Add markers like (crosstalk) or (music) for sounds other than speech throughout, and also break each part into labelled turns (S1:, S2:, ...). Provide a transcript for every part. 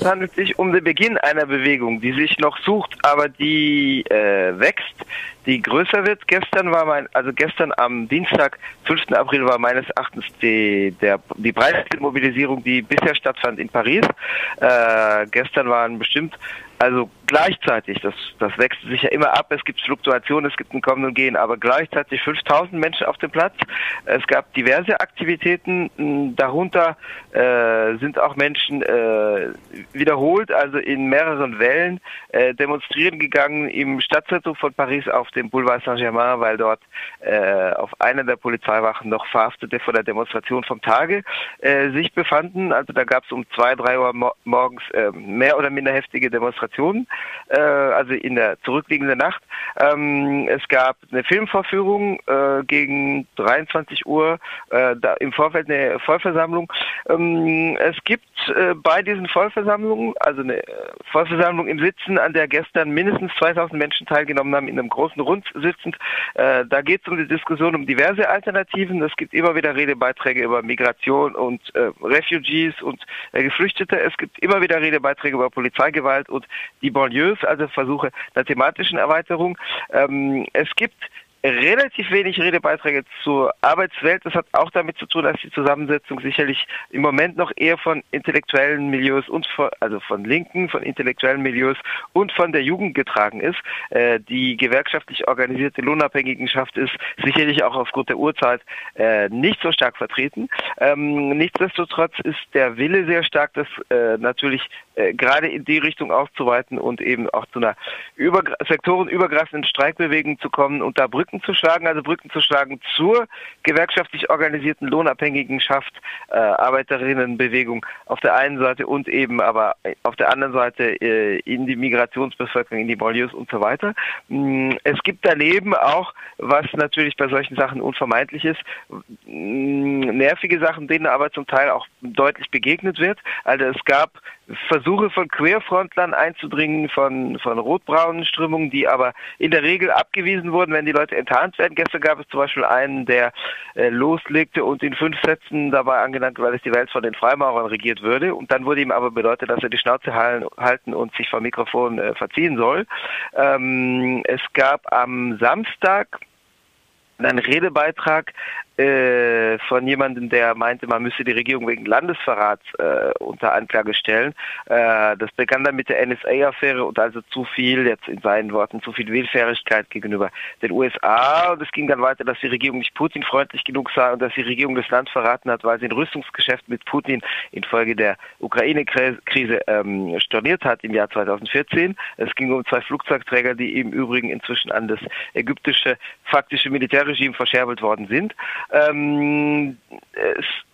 S1: Es handelt sich um den Beginn einer Bewegung, die sich noch sucht, aber die äh, wächst, die größer wird. Gestern war mein, also gestern am Dienstag, 5. April war meines Erachtens die, der, die breiteste Mobilisierung, die bisher stattfand in Paris. Äh, gestern waren bestimmt also gleichzeitig, das, das wächst sich ja immer ab, es gibt Fluktuationen, es gibt ein Kommen und Gehen, aber gleichzeitig 5000 Menschen auf dem Platz. Es gab diverse Aktivitäten, darunter äh, sind auch Menschen äh, wiederholt, also in mehreren Wellen, äh, demonstrieren gegangen im Stadtzentrum von Paris auf dem Boulevard Saint-Germain, weil dort äh, auf einer der Polizeiwachen noch Verhaftete vor der Demonstration vom Tage äh, sich befanden. Also da gab es um zwei, drei Uhr morgens äh, mehr oder minder heftige Demonstrationen, äh, also in der zurückliegenden Nacht. Ähm, es gab eine Filmvorführung äh, gegen 23 Uhr, äh, da im Vorfeld eine Vollversammlung. Ähm, es gibt äh, bei diesen Vollversammlungen, also eine Vollversammlung im Sitzen, an der gestern mindestens 2000 Menschen teilgenommen haben, in einem großen Rund sitzend. Äh, da geht es um die Diskussion um diverse Alternativen. Es gibt immer wieder Redebeiträge über Migration und äh, Refugees und äh, Geflüchtete. Es gibt immer wieder Redebeiträge über Polizeigewalt und die Banlieues, also Versuche der thematischen Erweiterung. Ähm, es gibt relativ wenig Redebeiträge zur Arbeitswelt. Das hat auch damit zu tun, dass die Zusammensetzung sicherlich im Moment noch eher von intellektuellen Milieus und von, also von Linken, von intellektuellen Milieus und von der Jugend getragen ist. Äh, die gewerkschaftlich organisierte Lohnabhängigenschaft ist sicherlich auch aufgrund der Uhrzeit äh, nicht so stark vertreten. Ähm, nichtsdestotrotz ist der Wille sehr stark, das äh, natürlich äh, gerade in die Richtung auszuweiten und eben auch zu einer über, sektorenübergreifenden Streikbewegung zu kommen und da Brücken Brücken zu schlagen, also Brücken zu schlagen zur gewerkschaftlich organisierten Lohnabhängigenschaft, äh, Arbeiterinnenbewegung auf der einen Seite und eben aber auf der anderen Seite äh, in die Migrationsbevölkerung, in die Banlieues und so weiter. Mm, es gibt daneben auch, was natürlich bei solchen Sachen unvermeidlich ist, mm, nervige Sachen, denen aber zum Teil auch deutlich begegnet wird. Also es gab Versuche von Querfrontlern einzudringen, von, von rotbraunen Strömungen, die aber in der Regel abgewiesen wurden, wenn die Leute enttarnt werden. Gestern gab es zum Beispiel einen, der äh, loslegte und in fünf Sätzen dabei angenannt, weil es die Welt von den Freimaurern regiert würde. Und dann wurde ihm aber bedeutet, dass er die Schnauze halten und sich vom Mikrofon äh, verziehen soll. Ähm, es gab am Samstag einen Redebeitrag äh, von jemandem, der meinte, man müsse die Regierung wegen Landesverrats äh, unter Anklage stellen. Äh, das begann dann mit der NSA-Affäre und also zu viel, jetzt in seinen Worten, zu viel Willfährigkeit gegenüber den USA. Und es ging dann weiter, dass die Regierung nicht Putin-freundlich genug sei und dass die Regierung das Land verraten hat, weil sie ein Rüstungsgeschäft mit Putin infolge der Ukraine-Krise ähm, storniert hat im Jahr 2014. Es ging um zwei Flugzeugträger, die im Übrigen inzwischen an das ägyptische faktische Militärregime verscherbelt worden sind. Ähm,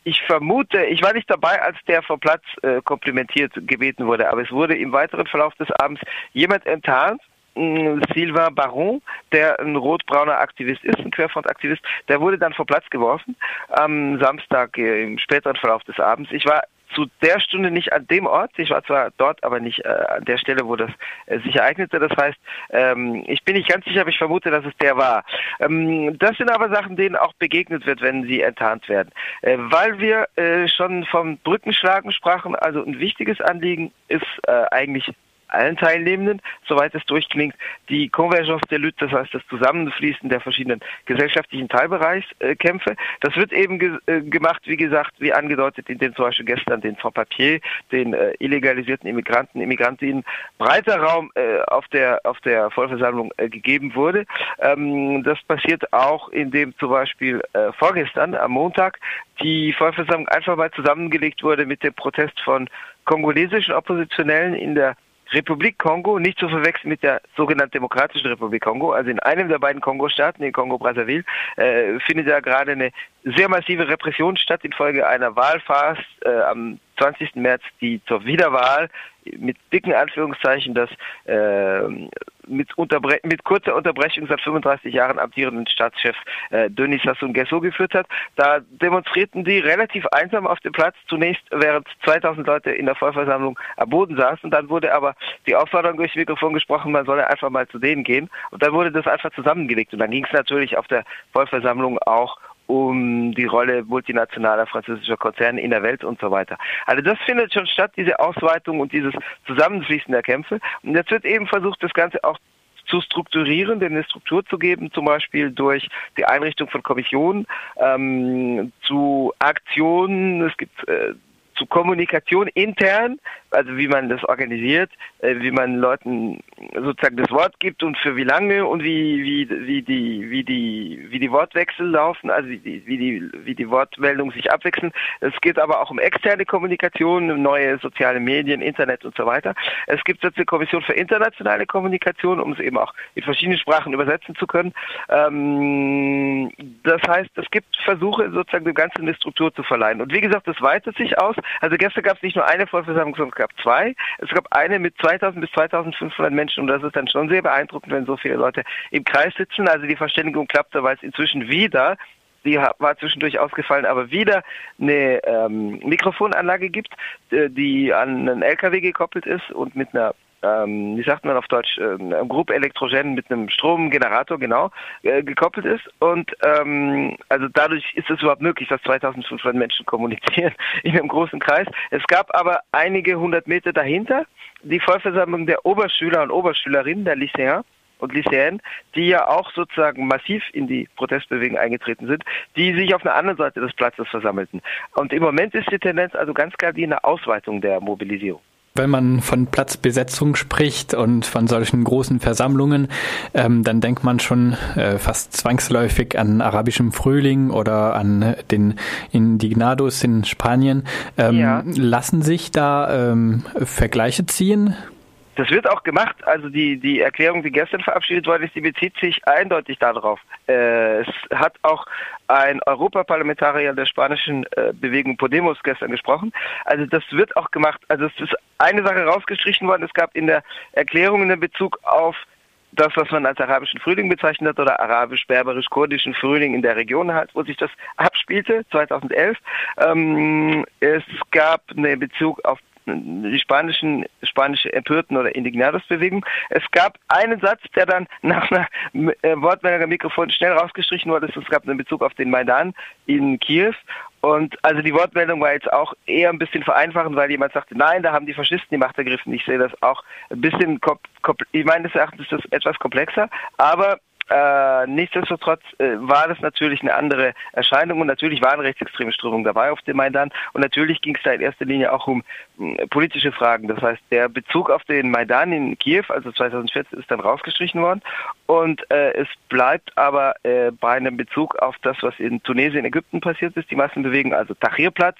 S1: ich vermute, ich war nicht dabei, als der vom Platz äh, komplimentiert gebeten wurde, aber es wurde im weiteren Verlauf des Abends jemand enttarnt, mm, Sylvain Baron, der ein rot-brauner Aktivist ist, ein Querfront-Aktivist, der wurde dann vom Platz geworfen am Samstag äh, im späteren Verlauf des Abends. Ich war zu der Stunde nicht an dem Ort. Ich war zwar dort, aber nicht äh, an der Stelle, wo das äh, sich ereignete. Das heißt, ähm, ich bin nicht ganz sicher, aber ich vermute, dass es der war. Ähm, das sind aber Sachen, denen auch begegnet wird, wenn sie enttarnt werden. Äh, weil wir äh, schon vom Brückenschlagen sprachen, also ein wichtiges Anliegen ist äh, eigentlich allen Teilnehmenden, soweit es durchklingt, die Convergence der Lutte, das heißt das Zusammenfließen der verschiedenen gesellschaftlichen Teilbereichskämpfe. Das wird eben ge äh, gemacht, wie gesagt, wie angedeutet, in den zum Beispiel gestern den Sans-Papier, den äh, illegalisierten Immigranten, Immigrantinnen breiter Raum äh, auf der auf der Vollversammlung äh, gegeben wurde. Ähm, das passiert auch, indem zum Beispiel äh, vorgestern am Montag die Vollversammlung einfach mal zusammengelegt wurde mit dem Protest von kongolesischen Oppositionellen in der Republik Kongo nicht zu verwechseln mit der sogenannten Demokratischen Republik Kongo. Also in einem der beiden Kongo-Staaten, in Kongo-Brazzaville, äh, findet ja gerade eine sehr massive Repression statt infolge einer Wahlfahrt äh, am 20. März, die zur Wiederwahl mit dicken Anführungszeichen das äh, mit, mit, kurzer Unterbrechung seit 35 Jahren amtierenden Staatschef äh, Denis Sassou Nguesso geführt hat. Da demonstrierten die relativ einsam auf dem Platz, zunächst während 2000 Leute in der Vollversammlung am Boden saßen. Dann wurde aber die Aufforderung durchs Mikrofon gesprochen, man solle einfach mal zu denen gehen. Und dann wurde das einfach zusammengelegt. Und dann ging es natürlich auf der Vollversammlung auch um die Rolle multinationaler französischer Konzerne in der Welt und so weiter. Also das findet schon statt, diese Ausweitung und dieses Zusammenfließen der Kämpfe. Und jetzt wird eben versucht, das Ganze auch zu strukturieren, denen eine Struktur zu geben, zum Beispiel durch die Einrichtung von Kommissionen, ähm, zu Aktionen. Es gibt äh, zu Kommunikation intern, also wie man das organisiert, äh, wie man Leuten sozusagen das Wort gibt und für wie lange und wie wie wie die wie die wie die Wortwechsel laufen, also wie die wie die wie die Wortmeldungen sich abwechseln. Es geht aber auch um externe Kommunikation, neue soziale Medien, Internet und so weiter. Es gibt jetzt eine Kommission für internationale Kommunikation, um es eben auch in verschiedene Sprachen übersetzen zu können. Ähm, das heißt, es gibt Versuche sozusagen dem Ganzen eine Struktur zu verleihen. Und wie gesagt, das weitet sich aus. Also gestern gab es nicht nur eine Vollversammlung, sondern gab zwei. Es gab eine mit 2000 bis 2500 Menschen und das ist dann schon sehr beeindruckend, wenn so viele Leute im Kreis sitzen. Also die Verständigung klappte, weil es inzwischen wieder die war zwischendurch ausgefallen, aber wieder eine ähm, Mikrofonanlage gibt, äh, die an einen LKW gekoppelt ist und mit einer ähm, wie sagt man auf Deutsch, äh, Group Elektrogen mit einem Stromgenerator, genau, äh, gekoppelt ist. Und ähm, also dadurch ist es überhaupt möglich, dass 2500 Menschen kommunizieren (laughs) in einem großen Kreis. Es gab aber einige hundert Meter dahinter die Vollversammlung der Oberschüler und Oberschülerinnen, der Lycéen und Lycéen, die ja auch sozusagen massiv in die Protestbewegung eingetreten sind, die sich auf einer anderen Seite des Platzes versammelten. Und im Moment ist die Tendenz also ganz klar die eine Ausweitung der Mobilisierung.
S2: Wenn man von Platzbesetzung spricht und von solchen großen Versammlungen, ähm, dann denkt man schon äh, fast zwangsläufig an arabischem Frühling oder an den Indignados in Spanien. Ähm, ja. Lassen sich da ähm, Vergleiche ziehen?
S1: Das wird auch gemacht. Also die, die Erklärung, die gestern verabschiedet worden ist, die bezieht sich eindeutig darauf. Äh, es hat auch ein Europaparlamentarier der spanischen äh, Bewegung Podemos gestern gesprochen. Also das wird auch gemacht. Also es ist eine Sache rausgestrichen worden. Es gab in der Erklärung in Bezug auf das, was man als arabischen Frühling bezeichnet hat, oder arabisch-berberisch-kurdischen Frühling in der Region halt, wo sich das abspielte, 2011. Ähm, es gab einen Bezug auf die spanischen, spanische Empörten oder Indignados-Bewegung. Es gab einen Satz, der dann nach einer äh, Wortmeldung Mikrofon schnell rausgestrichen wurde. Es gab einen Bezug auf den Maidan in Kiew. Und also die Wortmeldung war jetzt auch eher ein bisschen vereinfachend, weil jemand sagte, nein, da haben die Faschisten die Macht ergriffen. Ich sehe das auch ein bisschen, ich meines Erachtens ist das etwas komplexer, aber äh, nichtsdestotrotz äh, war das natürlich eine andere Erscheinung und natürlich waren rechtsextreme Strömungen dabei auf dem Maidan und natürlich ging es da in erster Linie auch um äh, politische Fragen. Das heißt, der Bezug auf den Maidan in Kiew, also 2014, ist dann rausgestrichen worden und äh, es bleibt aber äh, bei einem Bezug auf das, was in Tunesien, Ägypten passiert ist, die Massenbewegung, also Tahrirplatz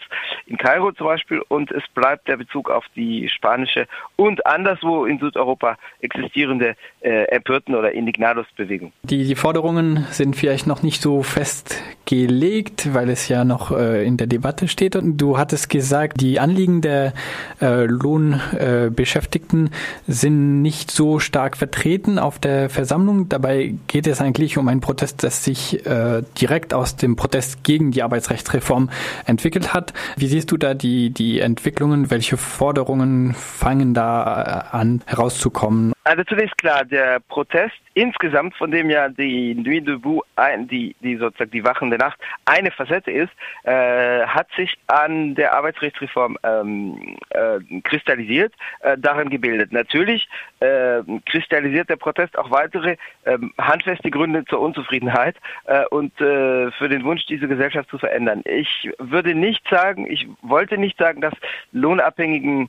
S1: in Kairo zum Beispiel und es bleibt der Bezug auf die spanische und anderswo in Südeuropa existierende äh, Empörten- oder Indignados-Bewegung.
S2: Die, die Forderungen sind vielleicht noch nicht so festgelegt, weil es ja noch äh, in der Debatte steht. Und du hattest gesagt, die Anliegen der äh, Lohnbeschäftigten äh, sind nicht so stark vertreten auf der Versammlung. Dabei geht es eigentlich um einen Protest, das sich äh, direkt aus dem Protest gegen die Arbeitsrechtsreform entwickelt hat. Wie siehst du da die, die Entwicklungen? Welche Forderungen fangen da äh, an herauszukommen?
S1: Also zunächst klar, der Protest insgesamt, von dem ja die Nuit debout, die, die sozusagen die wachende Nacht, eine Facette ist, äh, hat sich an der Arbeitsrechtsreform ähm, äh, kristallisiert, äh, darin gebildet. Natürlich äh, kristallisiert der Protest auch weitere äh, handfeste Gründe zur Unzufriedenheit äh, und äh, für den Wunsch, diese Gesellschaft zu verändern. Ich würde nicht sagen, ich wollte nicht sagen, dass lohnabhängigen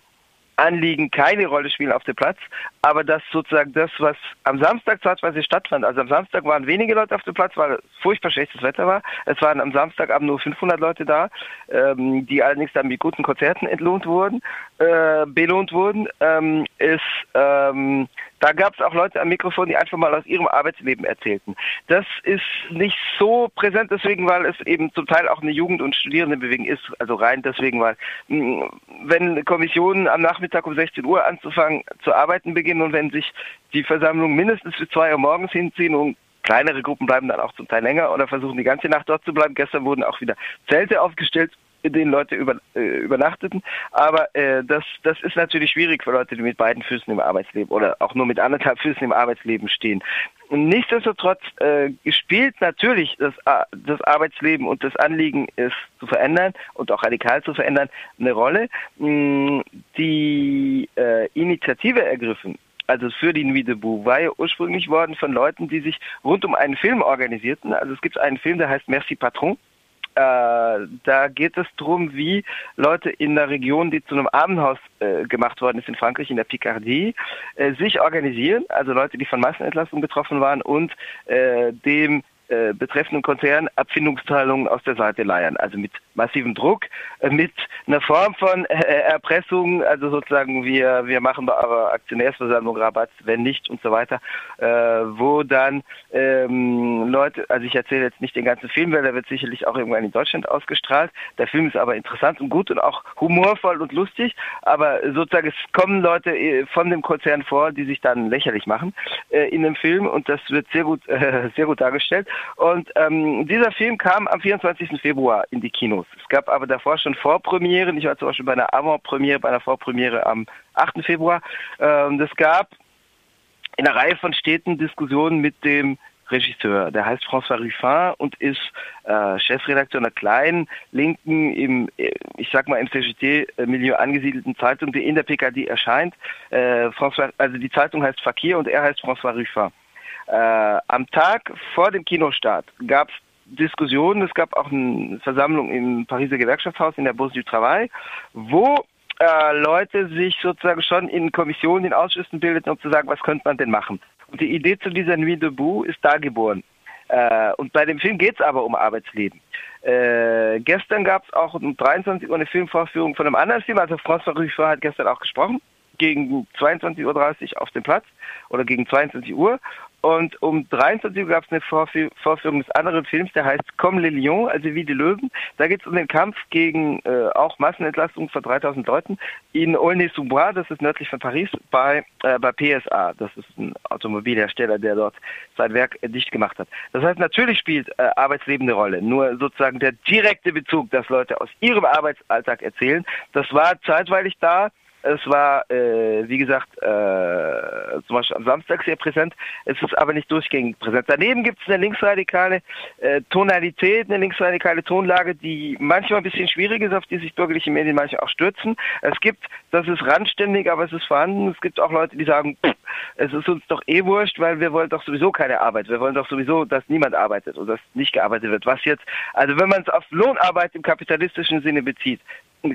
S1: Anliegen keine Rolle spielen auf dem Platz, aber dass sozusagen das, was am Samstag zeitweise stattfand, also am Samstag waren wenige Leute auf dem Platz, weil furchtbar schlechtes Wetter war. Es waren am Samstagabend nur 500 Leute da, ähm, die allerdings dann mit guten Konzerten entlohnt wurden, äh, belohnt wurden. Ähm, ist ähm, da gab es auch Leute am Mikrofon, die einfach mal aus ihrem Arbeitsleben erzählten. Das ist nicht so präsent deswegen, weil es eben zum Teil auch eine Jugend- und Studierendenbewegung ist, also rein deswegen, weil hm, wenn Kommissionen am Nachmittag um 16 Uhr anzufangen zu arbeiten beginnen und wenn sich die Versammlung mindestens bis zwei Uhr morgens hinziehen und kleinere Gruppen bleiben dann auch zum Teil länger oder versuchen die ganze Nacht dort zu bleiben. Gestern wurden auch wieder Zelte aufgestellt in denen Leute über, äh, übernachteten. Aber äh, das, das ist natürlich schwierig für Leute, die mit beiden Füßen im Arbeitsleben oder auch nur mit anderthalb Füßen im Arbeitsleben stehen. Nichtsdestotrotz äh, spielt natürlich das, äh, das Arbeitsleben und das Anliegen, es zu verändern und auch radikal zu verändern, eine Rolle. Mm, die äh, Initiative ergriffen, also für die Nuit debout, war ja ursprünglich worden von Leuten, die sich rund um einen Film organisierten. Also es gibt einen Film, der heißt Merci Patron. Äh, da geht es darum, wie Leute in der Region, die zu einem Armenhaus äh, gemacht worden ist in Frankreich, in der Picardie, äh, sich organisieren, also Leute, die von Massenentlassung betroffen waren und äh, dem äh, betreffenden Konzern Abfindungszahlungen aus der Seite leiern. Also mit massivem Druck, äh, mit einer Form von äh, Erpressung, also sozusagen wir, wir machen bei eurer Aktionärsversammlung Rabatt, wenn nicht und so weiter, äh, wo dann ähm, Leute, also ich erzähle jetzt nicht den ganzen Film, weil der wird sicherlich auch irgendwann in Deutschland ausgestrahlt. Der Film ist aber interessant und gut und auch humorvoll und lustig, aber sozusagen es kommen Leute äh, von dem Konzern vor, die sich dann lächerlich machen äh, in dem Film und das wird sehr gut, äh, (laughs) sehr gut dargestellt. Und ähm, dieser Film kam am 24. Februar in die Kinos. Es gab aber davor schon Vorpremieren. Ich war zum Beispiel bei einer Avant-Premiere, bei einer Vorpremiere am 8. Februar. Ähm, es gab in einer Reihe von Städten Diskussionen mit dem Regisseur. Der heißt François Ruffin und ist äh, Chefredakteur einer kleinen, linken, im, äh, ich sag mal im CGT-Milieu angesiedelten Zeitung, die in der PKD erscheint. Äh, François, also die Zeitung heißt Fakir und er heißt François Ruffin. Äh, am Tag vor dem Kinostart gab es Diskussionen, es gab auch eine Versammlung im Pariser Gewerkschaftshaus in der Bourse du Travail, wo äh, Leute sich sozusagen schon in Kommissionen, in Ausschüssen bildeten, um zu sagen, was könnte man denn machen. Und die Idee zu dieser Nuit debout ist da geboren. Äh, und bei dem Film geht es aber um Arbeitsleben. Äh, gestern gab es auch um 23 Uhr eine Filmvorführung von einem anderen Film, also François Ruffin hat gestern auch gesprochen, gegen 22.30 Uhr auf dem Platz oder gegen 22 Uhr. Und um 23 Uhr gab es eine Vorführung des anderen Films, der heißt Comme les Lions, also wie die Löwen. Da geht es um den Kampf gegen äh, auch Massenentlastung von 3000 Leuten in Aulnay-sous-Bois, das ist nördlich von Paris, bei, äh, bei PSA. Das ist ein Automobilhersteller, der dort sein Werk äh, dicht gemacht hat. Das heißt, natürlich spielt äh, Arbeitsleben eine Rolle. Nur sozusagen der direkte Bezug, dass Leute aus ihrem Arbeitsalltag erzählen, das war zeitweilig da. Es war, äh, wie gesagt, äh, zum Beispiel am Samstag sehr präsent. Es ist aber nicht durchgängig präsent. Daneben gibt es eine linksradikale äh, Tonalität, eine linksradikale Tonlage, die manchmal ein bisschen schwierig ist, auf die sich bürgerliche Medien manchmal auch stürzen. Es gibt, das ist randständig, aber es ist vorhanden. Es gibt auch Leute, die sagen, pff, es ist uns doch eh wurscht, weil wir wollen doch sowieso keine Arbeit. Wir wollen doch sowieso, dass niemand arbeitet oder dass nicht gearbeitet wird. Was jetzt, also wenn man es auf Lohnarbeit im kapitalistischen Sinne bezieht,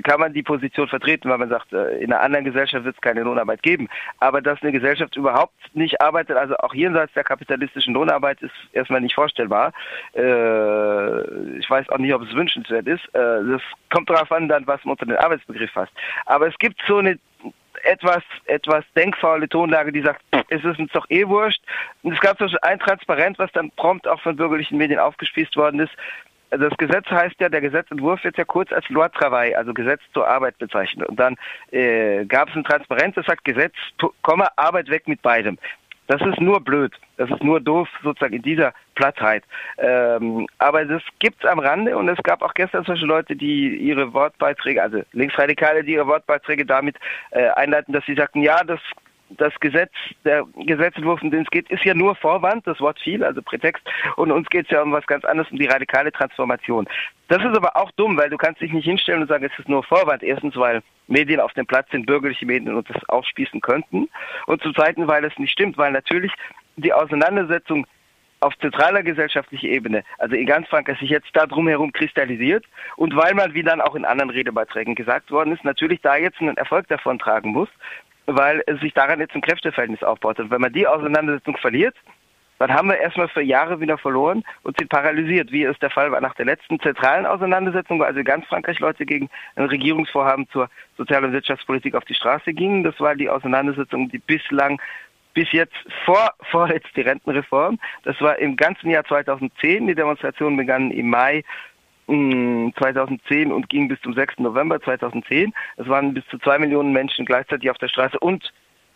S1: kann man die Position vertreten, weil man sagt, äh, in einer anderen Gesellschaft wird es keine Lohnarbeit geben. Aber dass eine Gesellschaft überhaupt nicht arbeitet, also auch jenseits der kapitalistischen Lohnarbeit, ist erstmal nicht vorstellbar. Äh, ich weiß auch nicht, ob es wünschenswert ist. Äh, das kommt darauf an, dann, was man unter den Arbeitsbegriff fasst. Aber es gibt so eine etwas, etwas denkfaule Tonlage, die sagt, es ist uns doch eh wurscht. Und es gab so ein Transparent, was dann prompt auch von bürgerlichen Medien aufgespießt worden ist, also das Gesetz heißt ja, der Gesetzentwurf wird ja kurz als Loi Travail, also Gesetz zur Arbeit bezeichnet. Und dann äh, gab es ein Transparenz, das sagt Gesetz, Komma, Arbeit weg mit beidem. Das ist nur blöd. Das ist nur doof, sozusagen in dieser Plattheit. Ähm, aber das gibt's am Rande und es gab auch gestern solche Leute, die ihre Wortbeiträge, also Linksradikale, die ihre Wortbeiträge damit äh, einleiten, dass sie sagten, ja, das das Gesetz, der Gesetzentwurf, um den es geht, ist ja nur Vorwand, das Wort viel, also Prätext. Und uns geht es ja um was ganz anderes, um die radikale Transformation. Das ist aber auch dumm, weil du kannst dich nicht hinstellen und sagen, es ist nur Vorwand. Erstens, weil Medien auf dem Platz sind, bürgerliche Medien und das aufspießen könnten. Und zum Zweiten, weil es nicht stimmt, weil natürlich die Auseinandersetzung auf zentraler gesellschaftlicher Ebene, also in ganz Frankreich, sich jetzt da drumherum kristallisiert und weil man, wie dann auch in anderen Redebeiträgen gesagt worden ist, natürlich da jetzt einen Erfolg davon tragen muss, weil sich daran jetzt ein Kräfteverhältnis aufbaut. Und wenn man die Auseinandersetzung verliert, dann haben wir erstmal für Jahre wieder verloren und sind paralysiert, wie es der Fall war nach der letzten zentralen Auseinandersetzung, wo also ganz Frankreich Leute gegen ein Regierungsvorhaben zur Sozial- und Wirtschaftspolitik auf die Straße gingen. Das war die Auseinandersetzung, die bislang bis jetzt vor (laughs) vorletzt die Rentenreform. Das war im ganzen Jahr 2010. Die Demonstrationen begannen im Mai 2010 und ging bis zum 6. November 2010. Es waren bis zu zwei Millionen Menschen gleichzeitig auf der Straße und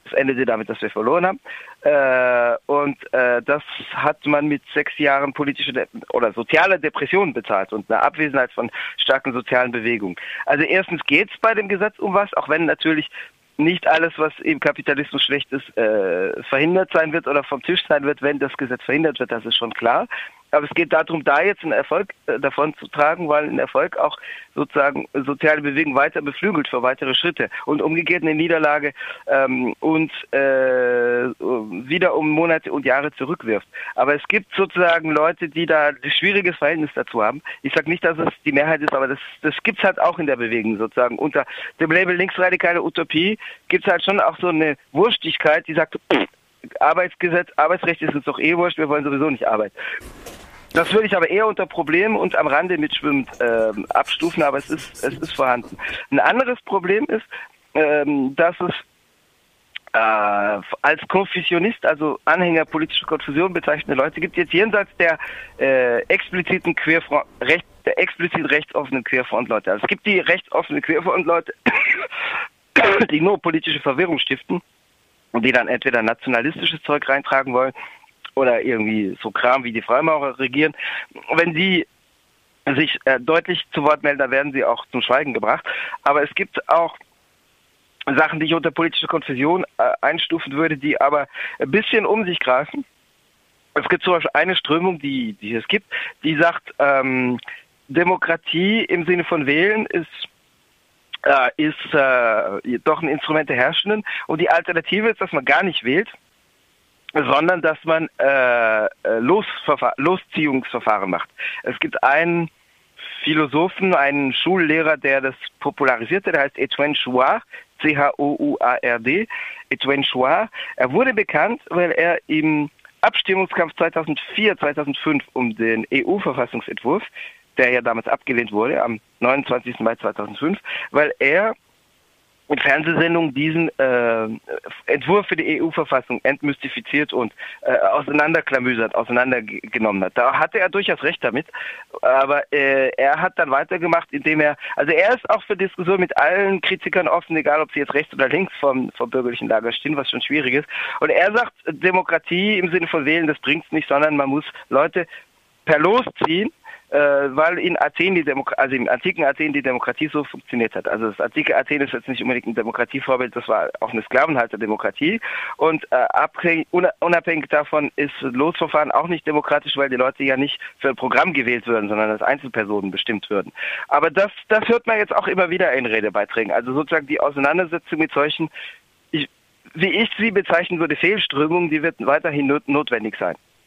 S1: Das endete damit, dass wir verloren haben. Äh, und äh, das hat man mit sechs Jahren politische De oder soziale Depression bezahlt und einer Abwesenheit von starken sozialen Bewegungen. Also erstens geht es bei dem Gesetz um was, auch wenn natürlich nicht alles, was im Kapitalismus schlecht ist, äh, verhindert sein wird oder vom Tisch sein wird, wenn das Gesetz verhindert wird, das ist schon klar. Aber es geht darum, da jetzt einen Erfolg äh, davon zu tragen, weil ein Erfolg auch sozusagen soziale Bewegung weiter beflügelt für weitere Schritte und umgekehrt eine Niederlage ähm, uns äh, wieder um Monate und Jahre zurückwirft. Aber es gibt sozusagen Leute, die da ein schwieriges Verhältnis dazu haben. Ich sage nicht, dass es die Mehrheit ist, aber das, das gibt es halt auch in der Bewegung sozusagen. Unter dem Label linksradikale Utopie gibt es halt schon auch so eine Wurstigkeit, die sagt, (clears throat) Arbeitsgesetz, Arbeitsrecht ist uns doch eh wurscht, wir wollen sowieso nicht arbeiten. Das würde ich aber eher unter Problem und am Rande mitschwimmend ähm, abstufen, aber es ist, es ist vorhanden. Ein anderes Problem ist, ähm, dass es äh, als Konfusionist, also Anhänger politischer Konfusion bezeichnete Leute gibt, jetzt jenseits der äh, expliziten Queerfront, recht, der explizit rechtsoffenen Queerfront-Leute. Also es gibt die rechtsoffenen Queerfront-Leute, (coughs) die nur politische Verwirrung stiften und die dann entweder nationalistisches Zeug reintragen wollen oder irgendwie so Kram wie die Freimaurer regieren. Wenn sie sich äh, deutlich zu Wort melden, dann werden sie auch zum Schweigen gebracht. Aber es gibt auch Sachen, die ich unter politische Konfusion äh, einstufen würde, die aber ein bisschen um sich greifen. Es gibt zum Beispiel eine Strömung, die, die es gibt, die sagt, ähm, Demokratie im Sinne von Wählen ist äh, ist äh, doch ein Instrument der Herrschenden und die Alternative ist, dass man gar nicht wählt, sondern dass man äh, äh Losziehungsverfahren macht. Es gibt einen Philosophen, einen Schullehrer, der das popularisierte, der heißt Etienne Chouard, C-H-O-U-A-R-D, Etienne Chouard. Er wurde bekannt, weil er im Abstimmungskampf 2004, 2005 um den EU-Verfassungsentwurf der ja damals abgelehnt wurde, am 29. Mai 2005, weil er in Fernsehsendungen diesen äh, Entwurf für die EU-Verfassung entmystifiziert und äh, auseinanderklamüsert, auseinandergenommen hat. Da hatte er durchaus recht damit, aber äh, er hat dann weitergemacht, indem er, also er ist auch für Diskussion mit allen Kritikern offen, egal ob sie jetzt rechts oder links vom, vom bürgerlichen Lager stehen, was schon schwierig ist. Und er sagt, Demokratie im Sinne von Wählen, das bringt's nicht, sondern man muss Leute per Los ziehen weil in Athen die Demokratie, also im antiken Athen die Demokratie so funktioniert hat. Also das antike Athen ist jetzt nicht unbedingt ein Demokratievorbild, das war auch eine Sklavenhalterdemokratie und äh, unabhängig davon ist Losverfahren auch nicht demokratisch, weil die Leute ja nicht für ein Programm gewählt würden, sondern als Einzelpersonen bestimmt würden. Aber das, das hört man jetzt auch immer wieder in Redebeiträgen. Also sozusagen die Auseinandersetzung mit solchen, ich, wie ich sie bezeichnen würde, Fehlströmungen, die wird weiterhin not notwendig sein.